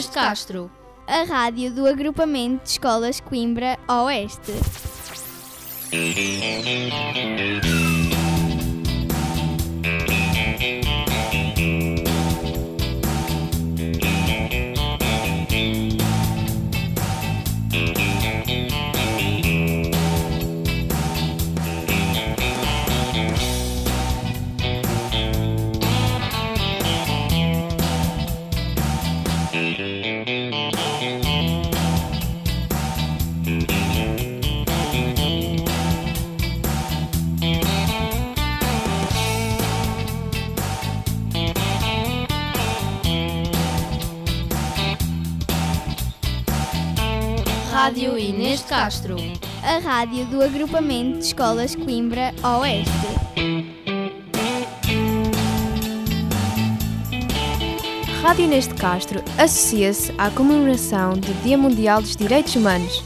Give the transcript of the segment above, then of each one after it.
De Castro. A rádio do agrupamento de escolas Coimbra Oeste. Castro. A rádio do agrupamento de escolas Coimbra Oeste. Rádio Inês de Castro associa-se à comemoração do Dia Mundial dos Direitos Humanos.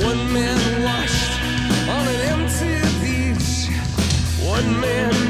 One man washed on an empty beach. One man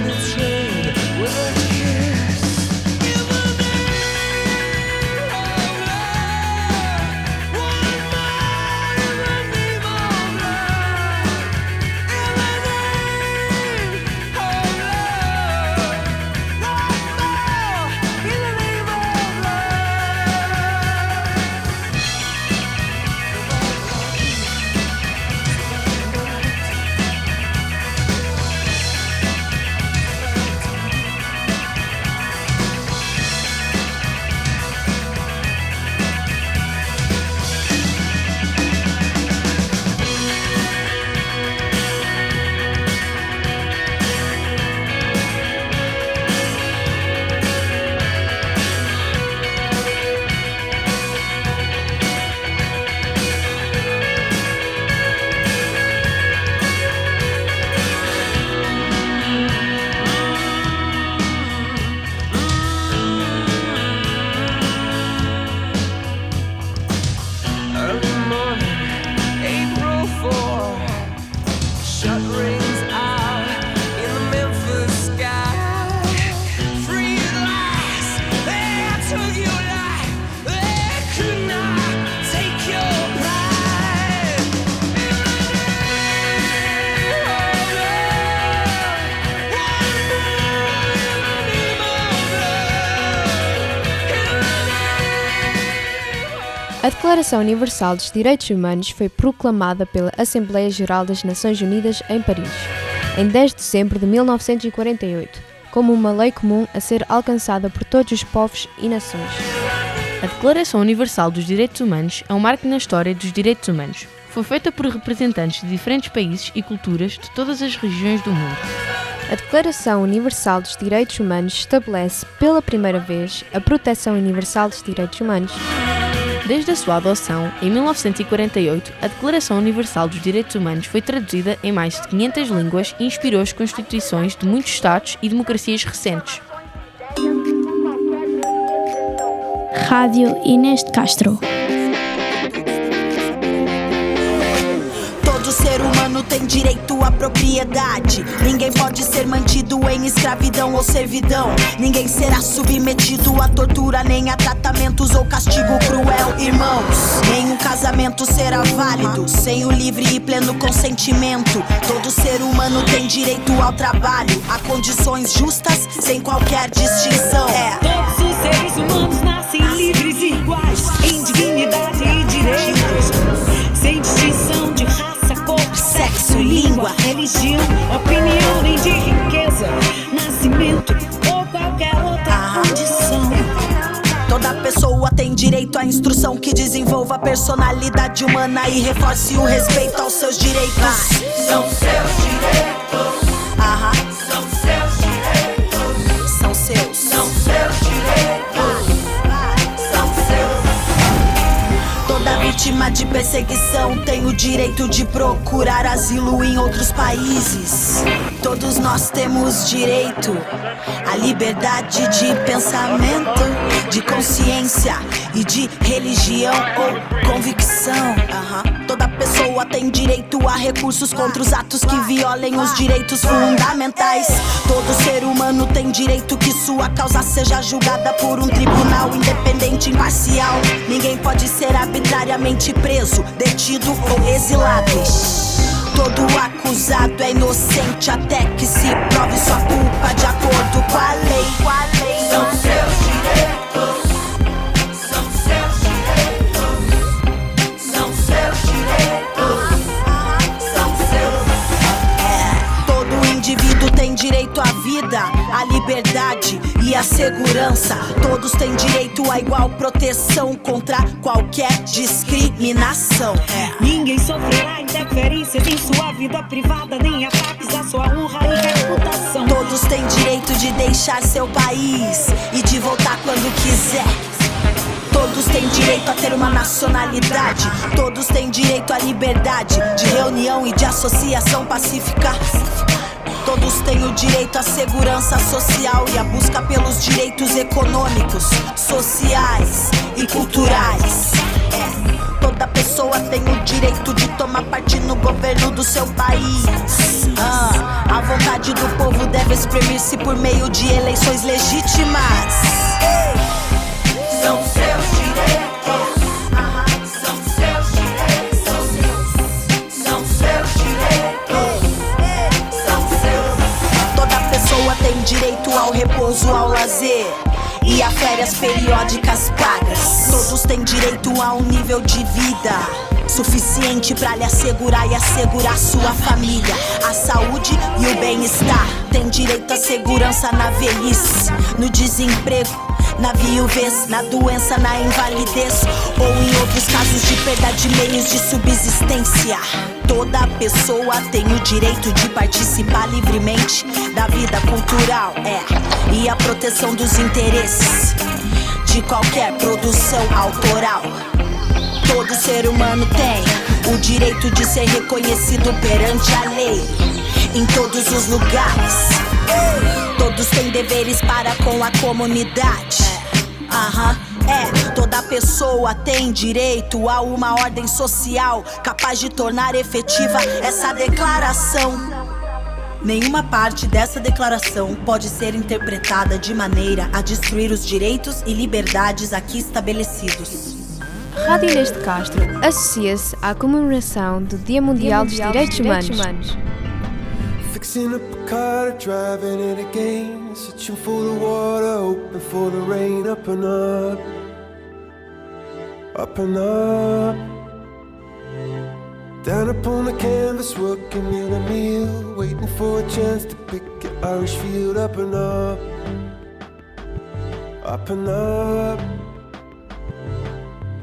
A Declaração Universal dos Direitos Humanos foi proclamada pela Assembleia Geral das Nações Unidas em Paris, em 10 de dezembro de 1948, como uma lei comum a ser alcançada por todos os povos e nações. A Declaração Universal dos Direitos Humanos é um marco na história dos direitos humanos. Foi feita por representantes de diferentes países e culturas de todas as regiões do mundo. A Declaração Universal dos Direitos Humanos estabelece, pela primeira vez, a proteção universal dos direitos humanos. Desde a sua adoção, em 1948, a Declaração Universal dos Direitos Humanos foi traduzida em mais de 500 línguas e inspirou as constituições de muitos Estados e democracias recentes. Rádio Inês de Castro. Todo ser humano tem direito à propriedade. Ninguém pode ser mantido em escravidão ou servidão. Ninguém será submetido a tortura, nem a tratamentos ou castigo cruel, irmãos. Nenhum casamento será válido sem o livre e pleno consentimento. Todo ser humano tem direito ao trabalho, a condições justas, sem qualquer distinção. É. Todos os seres humanos nascem livres e iguais em dignidade e direitos, sem distinção de raça, cor, Sexo, língua, religião, opinião nem de riqueza, nascimento ou qualquer outra Aham. condição. Pessoa tem direito à instrução que desenvolva a personalidade humana e reforce o respeito aos seus direitos. São seus direitos. De perseguição tem o direito de procurar asilo em outros países. Todos nós temos direito à liberdade de pensamento, de consciência e de religião ou convicção. Aham. Toda pessoa tem direito a recursos contra os atos que violem os direitos fundamentais. Todo ser humano tem direito que sua causa seja julgada por um tribunal independente e imparcial. Ninguém pode ser arbitrariamente preso, detido ou exilado. Todo acusado é inocente até que se prove sua culpa de acordo com a lei. Liberdade e à segurança. Todos têm direito à igual proteção contra qualquer discriminação. É. Ninguém sofrerá interferências em sua vida privada, nem ataques à sua honra e reputação. Todos têm direito de deixar seu país e de voltar quando quiser. Todos têm direito a ter uma nacionalidade. Todos têm direito à liberdade de reunião e de associação pacífica. Todos têm o direito à segurança social e à busca pelos direitos econômicos, sociais e culturais. É. Toda pessoa tem o direito de tomar parte no governo do seu país. Ah, a vontade do povo deve exprimir-se por meio de eleições legítimas. São seus direitos. Direito ao repouso, ao lazer. E a férias periódicas pagas. Todos têm direito a um nível de vida suficiente pra lhe assegurar e assegurar sua família, a saúde e o bem-estar. Tem direito à segurança na velhice, no desemprego, na viuvez, na doença, na invalidez ou em outros casos de perda de meios de subsistência. Toda pessoa tem o direito de participar livremente da vida cultural, é, e a proteção dos interesses de qualquer produção autoral. Todo ser humano tem o direito de ser reconhecido perante a lei em todos os lugares. Todos têm deveres para com a comunidade. Aham, é. Toda pessoa tem direito a uma ordem social capaz de tornar efetiva essa declaração. Nenhuma parte dessa declaração pode ser interpretada de maneira a destruir os direitos e liberdades aqui estabelecidos. Rádio Inês de Castro associa-se à comemoração do Dia Mundial dos Direitos Humanos. Fixing up a car, driving it again. Searching for the water, hoping for the rain. Up and up, up and up. Down upon the canvas, working in a meal. Waiting for a chance to pick an Irish field. Up and up, up and up.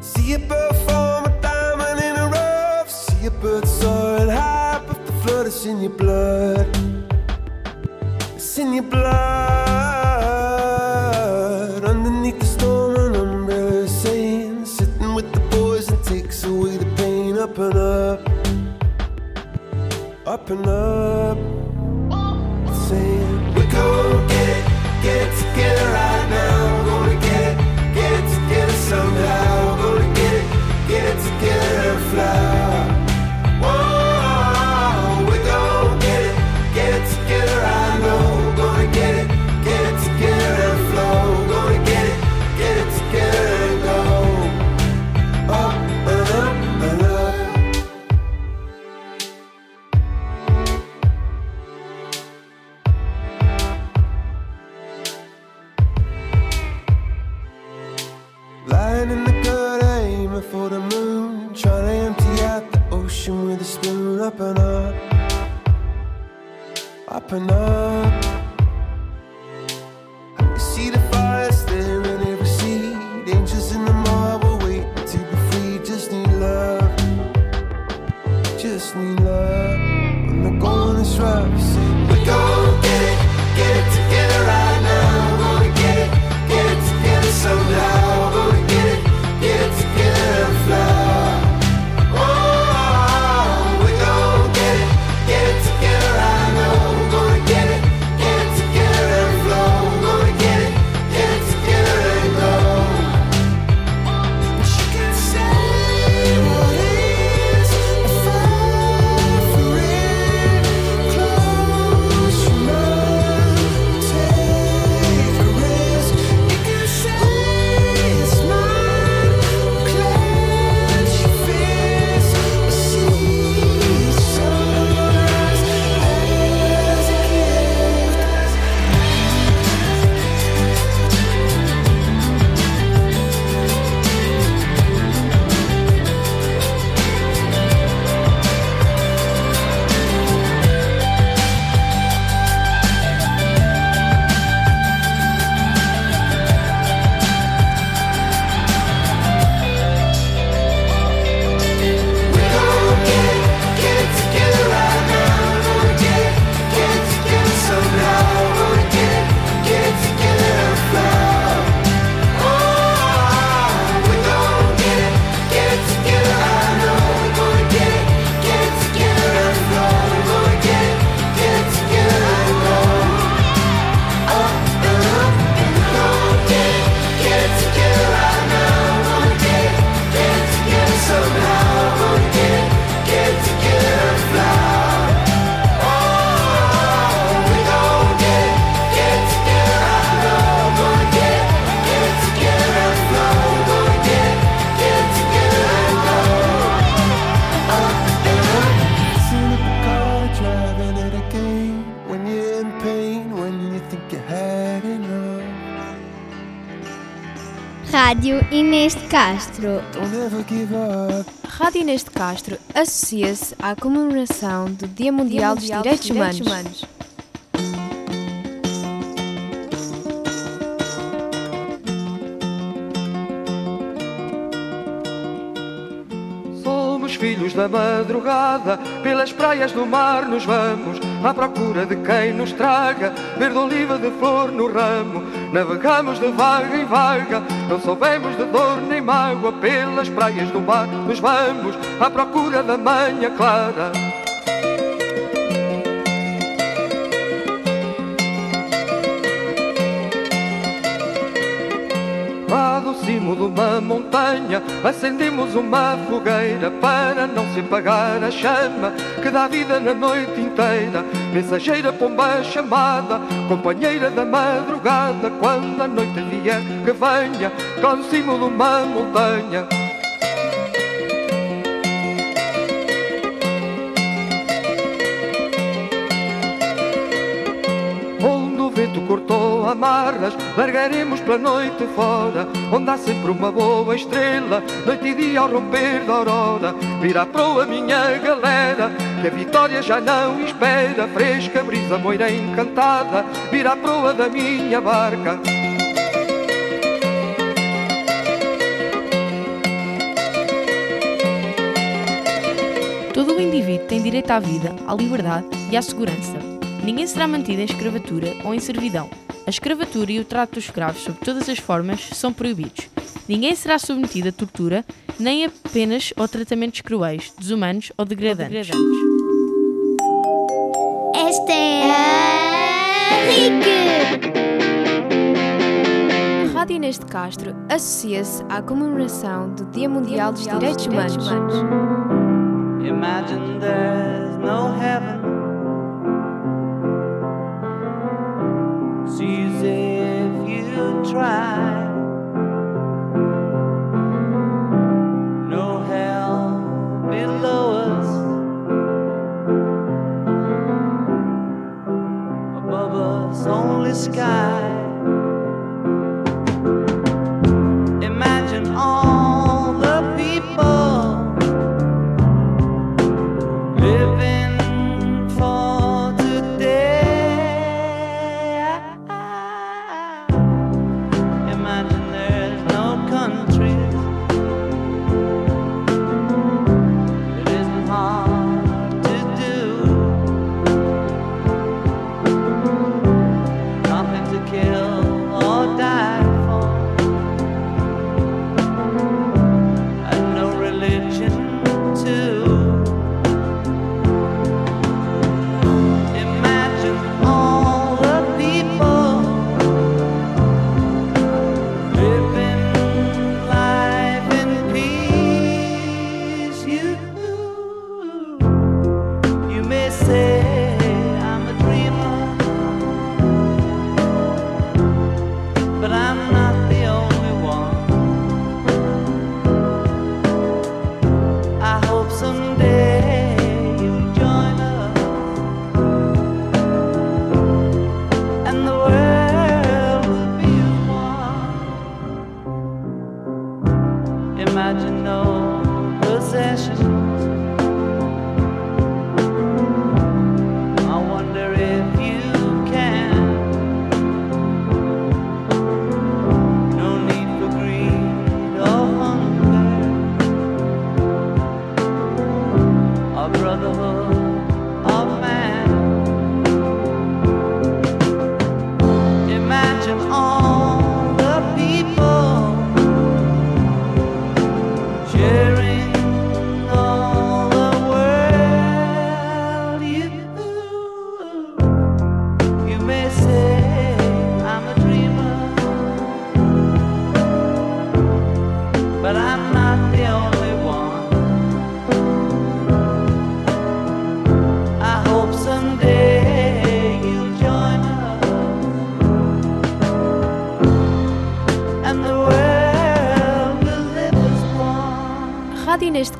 See a bird form a diamond in a rough. See a bird but is in your blood. It's in your blood. Underneath the storm, an umbrella saying, sitting with the boys and takes away the pain. Up and up, up and up. Up and up. Rádio Inês de Castro. Rádio Inês de Castro associa-se à comemoração do Dia Mundial, dos Direitos, Humanos. Somos filhos da madrugada, pelas praias do mar nos vamos, à procura de quem nos traga verde oliva de flor no ramo. Navegamos de vaga em vaga, não soubemos de dor nem mágoa, pelas praias do mar nos vamos, à procura da manhã clara. Cimo de uma montanha acendemos uma fogueira para não se apagar a chama que dá vida na noite inteira. Mensageira pomba chamada, companheira da madrugada, quando a noite vier que venha, cimo de uma montanha. Onde o vento cortou amarras, largaremos pela noite fora, onde há sempre uma boa estrela, noite e dia ao romper da aurora. Virá proa minha galera, que a vitória já não espera, fresca brisa moira encantada, virá proa da minha barca. Todo o indivíduo tem direito à vida, à liberdade e à segurança. Ninguém será mantido em escravatura ou em servidão. A escravatura e o trato dos escravos sob todas as formas são proibidos. Ninguém será submetido a tortura, nem a penas ou tratamentos cruéis, desumanos ou degradantes. Esta é a RIC! A Rádio Inês de Castro associa-se à comemoração do Dia Mundial dos Direitos Humanos. Imagine there's no try.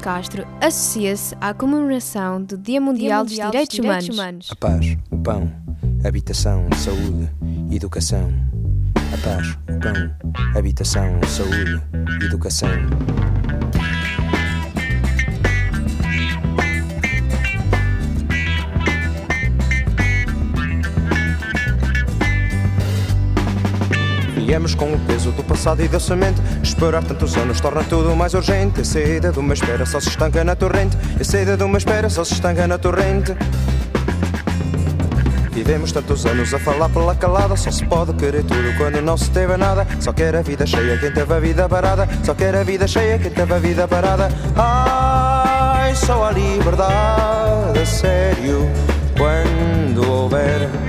Castro associa-se à comemoração do Dia Mundial, dos, Direitos, Humanos. A paz, o pão, habitação, saúde, educação. A paz, o pão, habitação, saúde, educação. Viemos com o peso do passado e da semente. Esperar tantos anos torna tudo mais urgente. A saída de uma espera só se estanca na torrente. A saída de uma espera só se estanca na torrente. Vivemos tantos anos a falar pela calada. Só se pode querer tudo quando não se teve nada. Só quer a vida cheia quem teve a vida parada. Só quer a vida cheia quem teve a vida parada. Ai, só a liberdade, a sério, quando houver.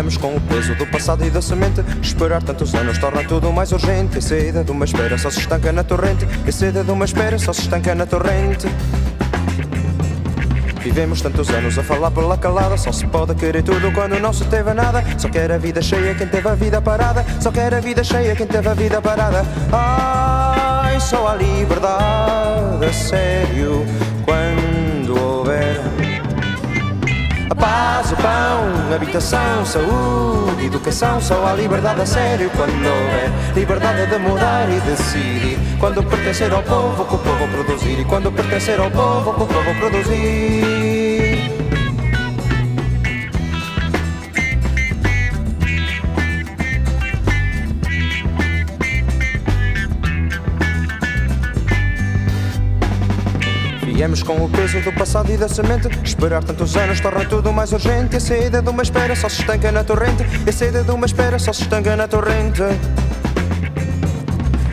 Viemos com o peso do passado e da semente. Esperar tantos anos torna tudo mais urgente. A saída de uma espera só se estanca na torrente. A saída de uma espera só se estanca na torrente. Vivemos tantos anos a falar pela calada. Só se pode querer tudo quando não se teve nada. Só quer a vida cheia quem teve a vida parada. Só quer a vida cheia quem teve a vida parada. Ai, só a liberdade, a sério, quando paz, o pão, habitação, saúde, educação, só há liberdade a sério quando houver liberdade de mudar e decidir. Quando pertencer ao povo, que o povo produzir. E quando pertencer ao povo, que o povo produzir. Viemos com o peso do passado e da semente. Esperar tantos anos torna tudo mais urgente. A saída de uma espera só se estanca na torrente. A saída de uma espera só se estanca na torrente.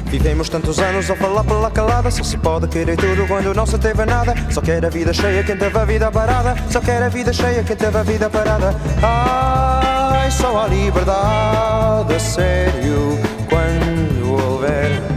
Vivemos tantos anos a falar pela calada. Só se pode querer tudo quando não se teve nada. Só quer a vida cheia quem teve a vida parada. Só quer a vida cheia quem teve a vida parada. Ai, só a liberdade, a sério, quando houver.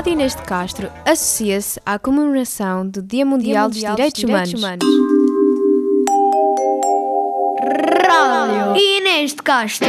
Rádio Inês de Castro associa-se à comemoração do Dia Mundial, dos, Direitos, Humanos. Rádio Inês de Castro.